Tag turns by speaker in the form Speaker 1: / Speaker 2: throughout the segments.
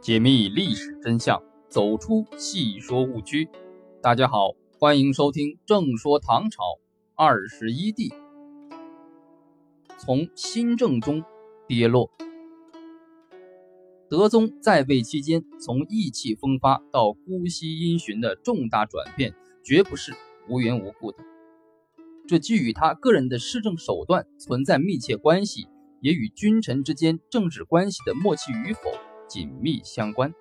Speaker 1: 解密历史真相，走出戏说误区。大家好，欢迎收听《正说唐朝二十一帝》。从新政中跌落，德宗在位期间，从意气风发到姑息因循的重大转变，绝不是无缘无故的。这既与他个人的施政手段存在密切关系，也与君臣之间政治关系的默契与否。紧密相关。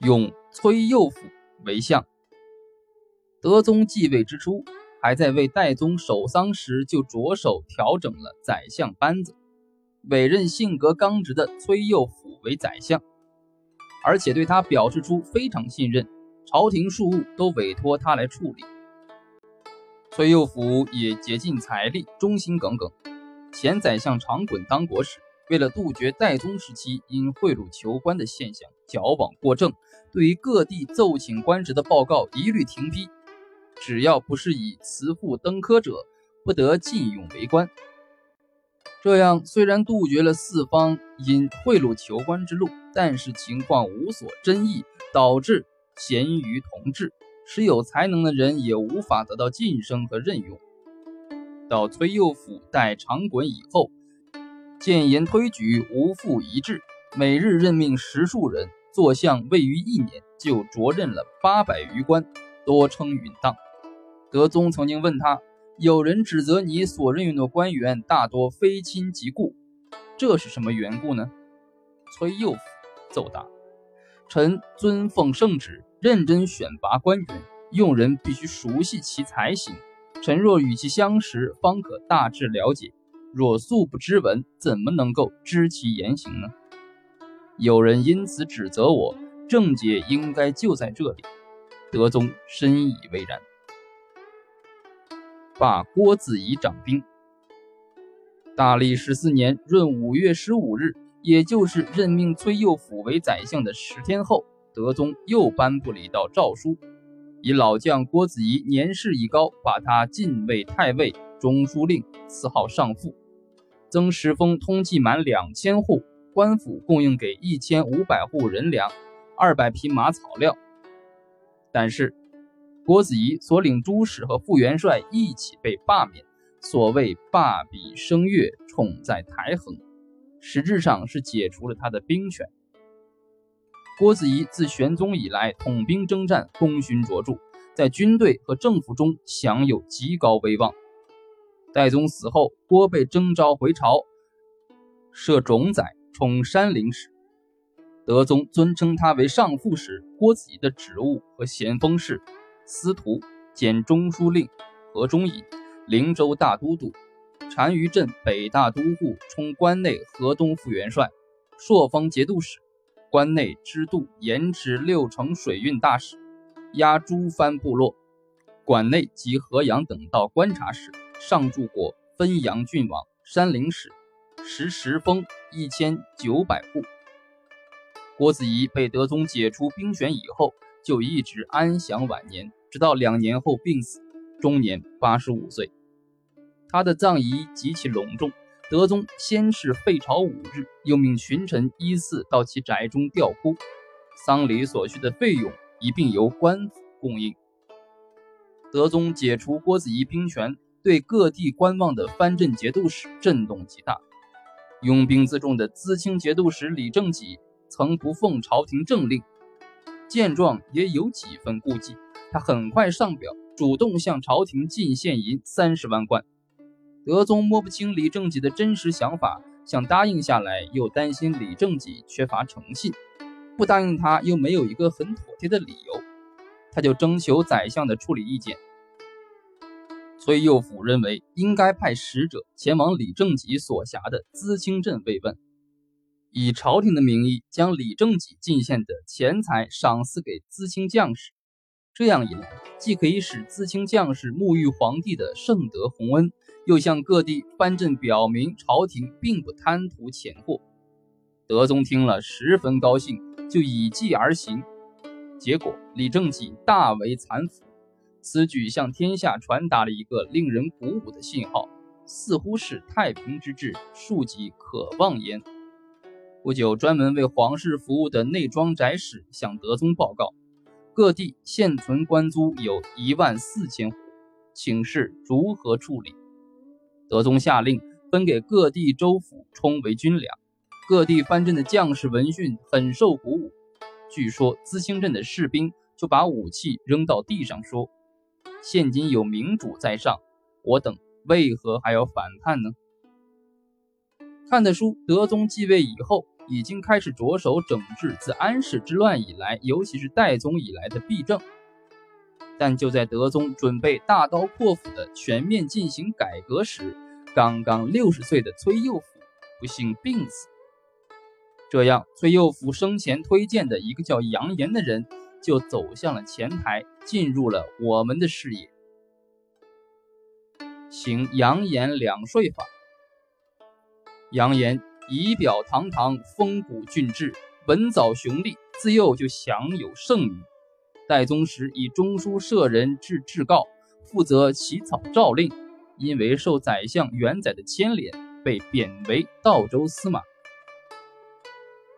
Speaker 1: 用崔佑甫为相。德宗继位之初，还在为代宗守丧时，就着手调整了宰相班子，委任性格刚直的崔佑甫为宰相，而且对他表示出非常信任，朝廷庶务都委托他来处理。崔佑甫也竭尽财力，忠心耿耿。前宰相长衮当国时。为了杜绝代宗时期因贿赂求官的现象，矫枉过正，对于各地奏请官职的报告一律停批，只要不是以辞赋登科者，不得进用为官。这样虽然杜绝了四方因贿赂求官之路，但是情况无所争议，导致咸鱼同治，使有才能的人也无法得到晋升和任用。到崔佑甫代长衮以后。谏言推举无复一致，每日任命十数人坐相，未于一年就着任了八百余官，多称允当。德宗曾经问他：“有人指责你所任用的官员大多非亲即故，这是什么缘故呢？”崔佑甫奏答：“臣遵奉圣旨，认真选拔官员，用人必须熟悉其才行。臣若与其相识，方可大致了解。”若素不知闻，怎么能够知其言行呢？有人因此指责我，正解应该就在这里。德宗深以为然，罢郭子仪掌兵。大历十四年闰五月十五日，也就是任命崔佑甫为宰相的十天后，德宗又颁布了一道诏书，以老将郭子仪年事已高，把他晋位太尉、中书令，赐号上父。曾石峰通缉满两千户，官府供应给一千五百户人粮，二百匹马草料。但是，郭子仪所领诸使和副元帅一起被罢免。所谓罢笔升月，宠在台衡，实质上是解除了他的兵权。郭子仪自玄宗以来，统兵征战，功勋卓著，在军队和政府中享有极高威望。代宗死后，郭被征召回朝，设冢宰，充山陵使。德宗尊称他为上父时，郭子仪的职务和咸丰是司徒兼中书令、河中尹、灵州大都督、单于镇北大都护，充关内河东副元帅，朔方节度使，关内支度盐池六城水运大使，押诸藩部落，管内及河阳等道观察使。上柱国汾阳郡王、山陵使，时时封一千九百户。郭子仪被德宗解除兵权以后，就一直安享晚年，直到两年后病死，终年八十五岁。他的葬仪极其隆重，德宗先是废朝五日，又命群臣依次到其宅中吊哭，丧礼所需的费用一并由官府供应。德宗解除郭子仪兵权。对各地观望的藩镇节度使震动极大。拥兵自重的淄青节度使李正己曾不奉朝廷政令，见状也有几分顾忌。他很快上表，主动向朝廷进献银三十万贯。德宗摸不清李正己的真实想法，想答应下来，又担心李正己缺乏诚信；不答应他，又没有一个很妥帖的理由，他就征求宰相的处理意见。崔佑甫认为应该派使者前往李正己所辖的淄青镇慰问，以朝廷的名义将李正己进献的钱财赏赐给淄青将士。这样一来，既可以使淄青将士沐浴皇帝的圣德洪恩，又向各地藩镇表明朝廷并不贪图钱货。德宗听了十分高兴，就以计而行。结果李正己大为惭服。此举向天下传达了一个令人鼓舞的信号，似乎是太平之治，庶几可望焉。不久，专门为皇室服务的内庄宅使向德宗报告，各地现存官租有一万四千户，请示如何处理。德宗下令分给各地州府充为军粮，各地藩镇的将士闻讯很受鼓舞。据说资兴镇的士兵就把武器扔到地上，说：“现今有明主在上，我等为何还要反叛呢？”看得出，德宗继位以后，已经开始着手整治自安史之乱以来，尤其是代宗以来的弊政。但就在德宗准备大刀阔斧的全面进行改革时，刚刚六十岁的崔佑甫不幸病死。这样，崔佑甫生前推荐的一个叫杨炎的人，就走向了前台，进入了我们的视野。行杨炎两税法。杨炎仪表堂堂，风骨俊质，文藻雄立，自幼就享有盛名。代宗时以中书舍人至至诰，负责起草诏令，因为受宰相元载的牵连，被贬为道州司马。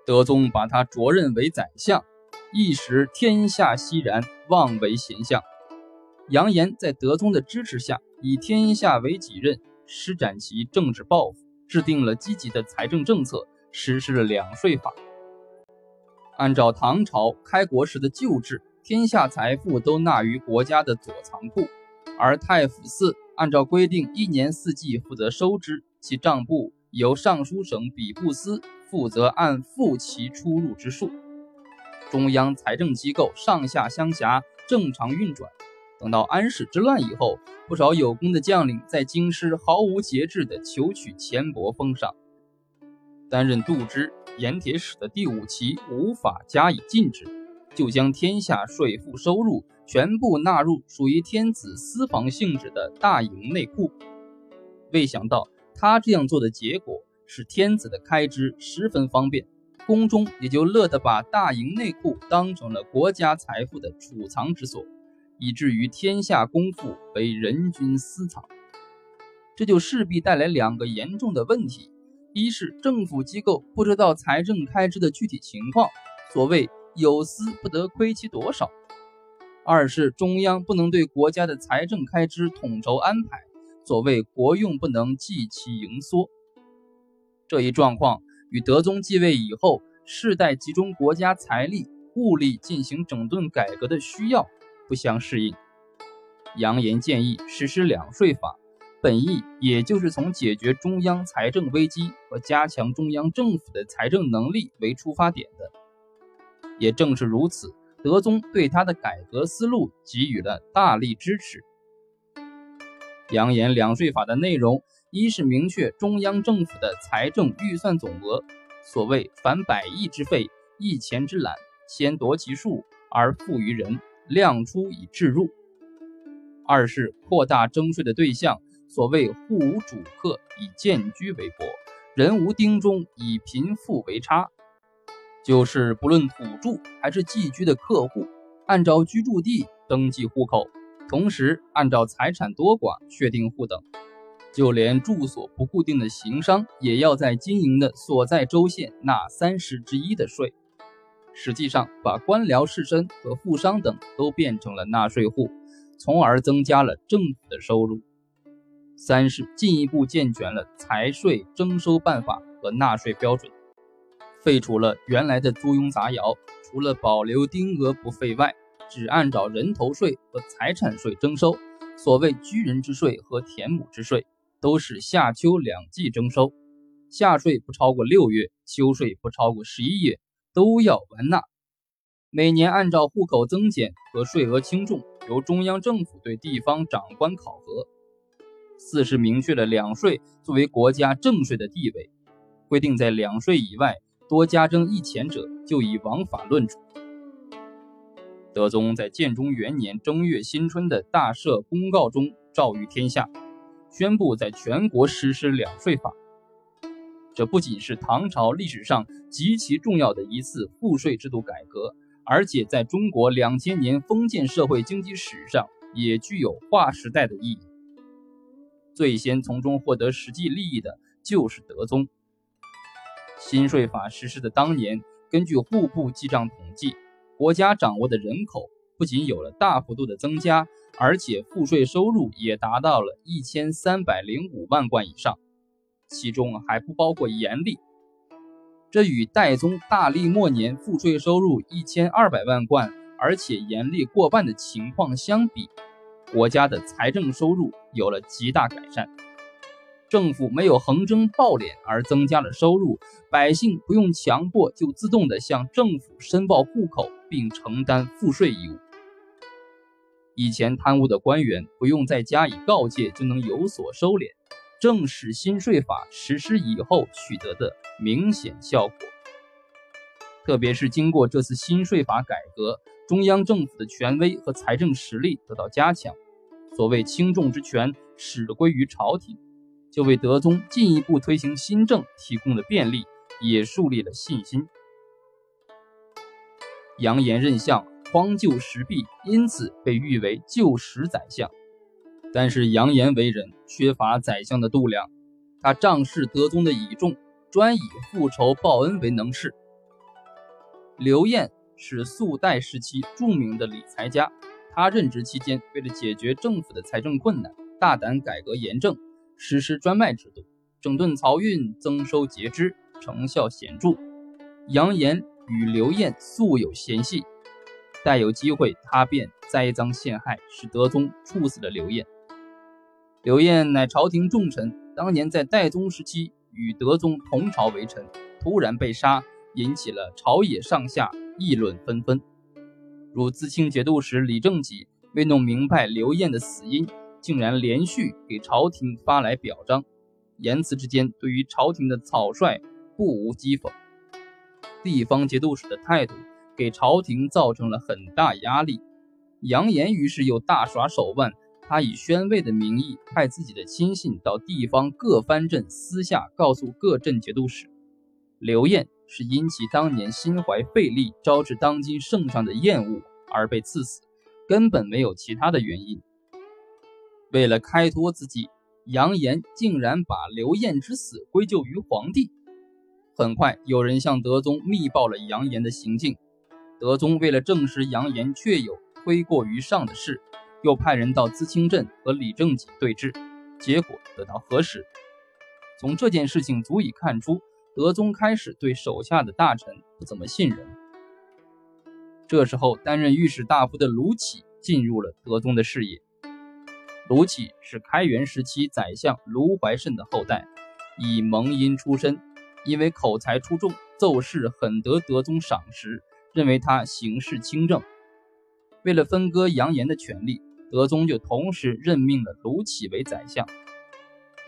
Speaker 1: 德宗把他擢任为宰相，一时天下熙然，望为贤相。杨炎在德宗的支持下，以天下为己任，施展其政治抱负。制定了积极的财政政策，实施了两税法。按照唐朝开国时的旧制，天下财富都纳于国家的左藏库，而太府寺按照规定一年四季负责收支，其账簿由尚书省比部司负责按付其出入之数。中央财政机构上下相辖，正常运转。等到安史之乱以后，不少有功的将领在京师毫无节制地求取钱帛封赏。担任度支盐铁使的第五旗无法加以禁止，就将天下税赋收入全部纳入属于天子私房性质的大营内库。未想到他这样做的结果，使天子的开支十分方便，宫中也就乐得把大营内库当成了国家财富的储藏之所。以至于天下公赋为人均私藏，这就势必带来两个严重的问题：一是政府机构不知道财政开支的具体情况，所谓有私不得亏其多少；二是中央不能对国家的财政开支统筹安排，所谓国用不能计其盈缩。这一状况与德宗继位以后世代集中国家财力物力进行整顿改革的需要。不相适应，杨炎建议实施两税法，本意也就是从解决中央财政危机和加强中央政府的财政能力为出发点的。也正是如此，德宗对他的改革思路给予了大力支持。杨言两税法的内容，一是明确中央政府的财政预算总额，所谓凡百亿之费，一钱之揽，先夺其数而富于人。量出以置入。二是扩大征税的对象，所谓户无主客，以贱居为薄；人无丁中，以贫富为差。就是不论土著还是寄居的客户，按照居住地登记户口，同时按照财产多寡确定户等。就连住所不固定的行商，也要在经营的所在州县纳三十之一的税。实际上，把官僚士绅和富商等都变成了纳税户，从而增加了政府的收入。三是进一步健全了财税征收办法和纳税标准，废除了原来的租庸杂徭，除了保留丁额不废外，只按照人头税和财产税征收。所谓居人之税和田亩之税，都是夏秋两季征收，夏税不超过六月，秋税不超过十一月。都要完纳，每年按照户口增减和税额轻重，由中央政府对地方长官考核。四是明确了两税作为国家正税的地位，规定在两税以外多加征一钱者，就以王法论处。德宗在建中元年正月新春的大赦公告中诏谕天下，宣布在全国实施两税法。这不仅是唐朝历史上极其重要的一次赋税制度改革，而且在中国两千年封建社会经济史上也具有划时代的意义。最先从中获得实际利益的就是德宗。新税法实施的当年，根据户部记账统计，国家掌握的人口不仅有了大幅度的增加，而且赋税收入也达到了一千三百零五万贯以上，其中还不包括盐利。这与代宗大历末年赋税收入一千二百万贯，而且盐利过半的情况相比，国家的财政收入有了极大改善。政府没有横征暴敛而增加了收入，百姓不用强迫就自动的向政府申报户口并承担赋税义务。以前贪污的官员不用再加以告诫就能有所收敛，正是新税法实施以后取得的明显效果。特别是经过这次新税法改革，中央政府的权威和财政实力得到加强，所谓轻重之权始归于朝廷。就为德宗进一步推行新政提供了便利，也树立了信心。杨炎任相，荒旧石壁，因此被誉为旧石宰相。但是杨炎为人缺乏宰相的度量，他仗势德宗的倚重，专以复仇报恩为能事。刘晏是宋代时期著名的理财家，他任职期间，为了解决政府的财政困难，大胆改革严政。实施专卖制度，整顿漕运，增收节支，成效显著。杨炎与刘晏素有嫌隙，待有机会，他便栽赃陷害，使德宗处死了刘晏。刘晏乃朝廷重臣，当年在代宗时期与德宗同朝为臣，突然被杀，引起了朝野上下议论纷纷。如自清节度使李正己未弄明白刘晏的死因。竟然连续给朝廷发来表彰，言辞之间对于朝廷的草率不无讥讽。地方节度使的态度给朝廷造成了很大压力。杨炎于是又大耍手腕，他以宣慰的名义派自己的亲信到地方各藩镇，私下告诉各镇节度使，刘晏是因其当年心怀费力，招致当今圣上的厌恶而被赐死，根本没有其他的原因。为了开脱自己，杨炎竟然把刘晏之死归咎于皇帝。很快，有人向德宗密报了杨炎的行径。德宗为了证实杨炎确有推过于上的事，又派人到资清镇和李正己对质，结果得到核实。从这件事情足以看出，德宗开始对手下的大臣不怎么信任。这时候，担任御史大夫的卢杞进入了德宗的视野。卢杞是开元时期宰相卢怀慎的后代，以蒙阴出身，因为口才出众，奏事很得德宗赏识，认为他行事清正。为了分割杨炎的权力，德宗就同时任命了卢杞为宰相。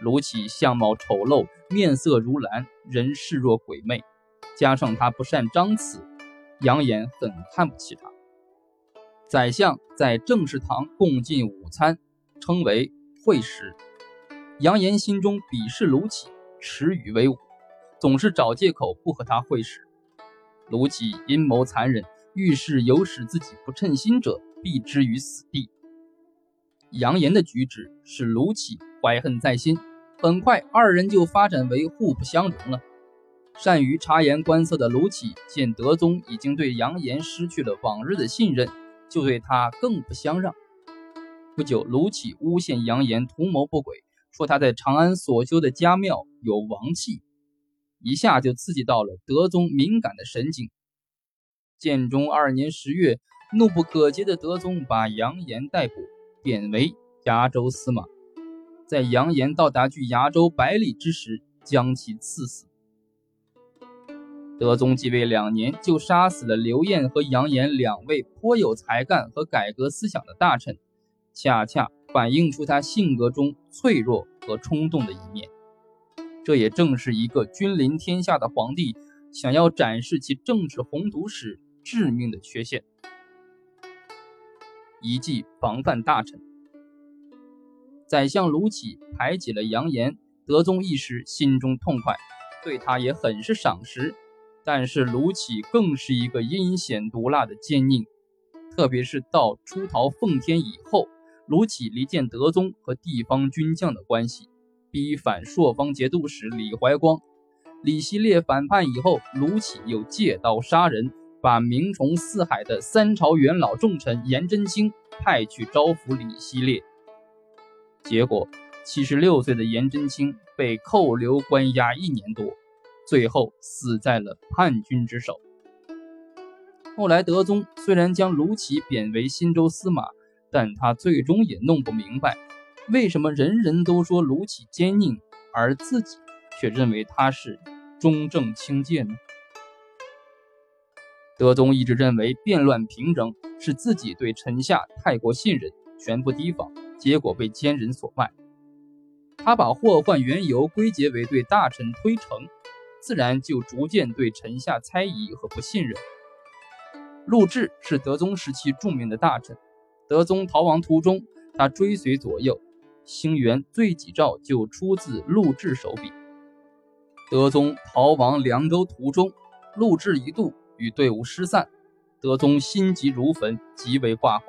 Speaker 1: 卢杞相貌丑陋，面色如蓝，人视若鬼魅，加上他不善张词，杨炎很看不起他。宰相在正事堂共进午餐。称为会食。杨炎心中鄙视卢杞，耻与为伍，总是找借口不和他会食。卢杞阴谋残忍，遇事有使自己不称心者，必之于死地。杨炎的举止使卢杞怀恨在心，很快二人就发展为互不相容了。善于察言观色的卢杞见德宗已经对杨炎失去了往日的信任，就对他更不相让。不久，卢杞诬陷杨炎图谋不轨，说他在长安所修的家庙有王气，一下就刺激到了德宗敏感的神经。建中二年十月，怒不可遏的德宗把杨炎逮捕，贬为崖州司马，在杨炎到达距崖州百里之时，将其赐死。德宗继位两年，就杀死了刘晏和杨炎两位颇有才干和改革思想的大臣。恰恰反映出他性格中脆弱和冲动的一面，这也正是一个君临天下的皇帝想要展示其政治宏图时致命的缺陷。一计防范大臣，宰相卢杞排挤了杨炎，德宗一时心中痛快，对他也很是赏识。但是卢杞更是一个阴险毒辣的奸佞，特别是到出逃奉天以后。卢杞离间德宗和地方军将的关系，逼反朔方节度使李怀光，李希烈反叛以后，卢杞又借刀杀人，把名宠四海的三朝元老重臣颜真卿派去招抚李希烈。结果，七十六岁的颜真卿被扣留关押一年多，最后死在了叛军之手。后来，德宗虽然将卢杞贬为新州司马，但他最终也弄不明白，为什么人人都说卢杞奸佞，而自己却认为他是忠正清介呢？德宗一直认为变乱平整是自己对臣下太过信任，全部提防，结果被奸人所败。他把祸患缘由归结为对大臣推诚，自然就逐渐对臣下猜疑和不信任。陆贽是德宗时期著名的大臣。德宗逃亡途中，他追随左右，兴元罪己诏就出自陆贽手笔。德宗逃亡凉州途中，陆贽一度与队伍失散，德宗心急如焚，极为挂怀。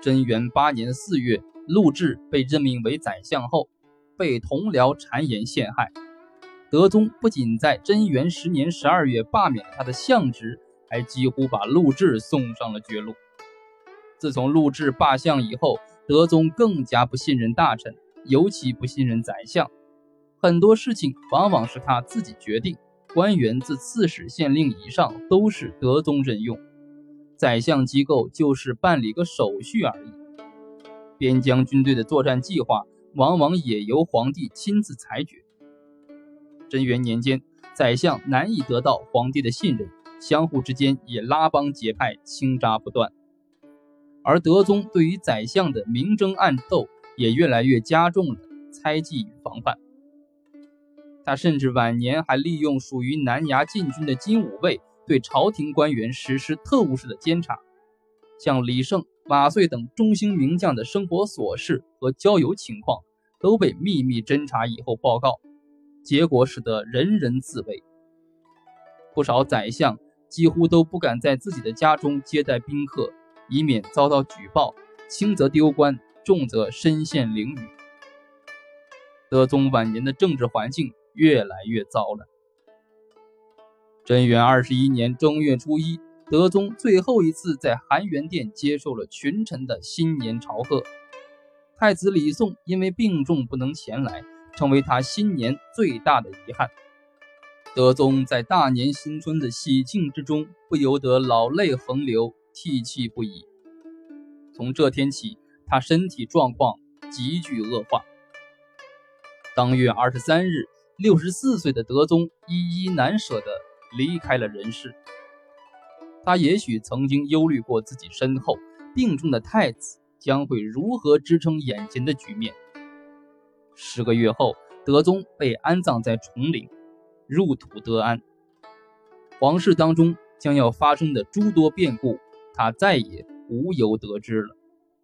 Speaker 1: 贞元八年四月，陆贽被任命为宰相后，被同僚谗言陷害。德宗不仅在贞元十年十二月罢免了他的相职。还几乎把陆贽送上了绝路。自从陆贽罢相以后，德宗更加不信任大臣，尤其不信任宰相。很多事情往往是他自己决定，官员自刺史、县令以上都是德宗任用，宰相机构就是办理个手续而已。边疆军队的作战计划往往也由皇帝亲自裁决。贞元年间，宰相难以得到皇帝的信任。相互之间也拉帮结派，倾轧不断。而德宗对于宰相的明争暗斗也越来越加重了猜忌与防范。他甚至晚年还利用属于南衙禁军的金吾卫，对朝廷官员实施特务式的监察，像李胜、马遂等中兴名将的生活琐事和交友情况都被秘密侦查以后报告，结果使得人人自危。不少宰相。几乎都不敢在自己的家中接待宾客，以免遭到举报，轻则丢官，重则身陷囹圄。德宗晚年的政治环境越来越糟了。贞元二十一年正月初一，德宗最后一次在含元殿接受了群臣的新年朝贺。太子李诵因为病重不能前来，成为他新年最大的遗憾。德宗在大年新春的喜庆之中，不由得老泪横流，涕泣不已。从这天起，他身体状况急剧恶化。当月二十三日，六十四岁的德宗依依难舍地离开了人世。他也许曾经忧虑过自己身后病重的太子将会如何支撑眼前的局面。十个月后，德宗被安葬在崇陵。入土得安，皇室当中将要发生的诸多变故，他再也无由得知了。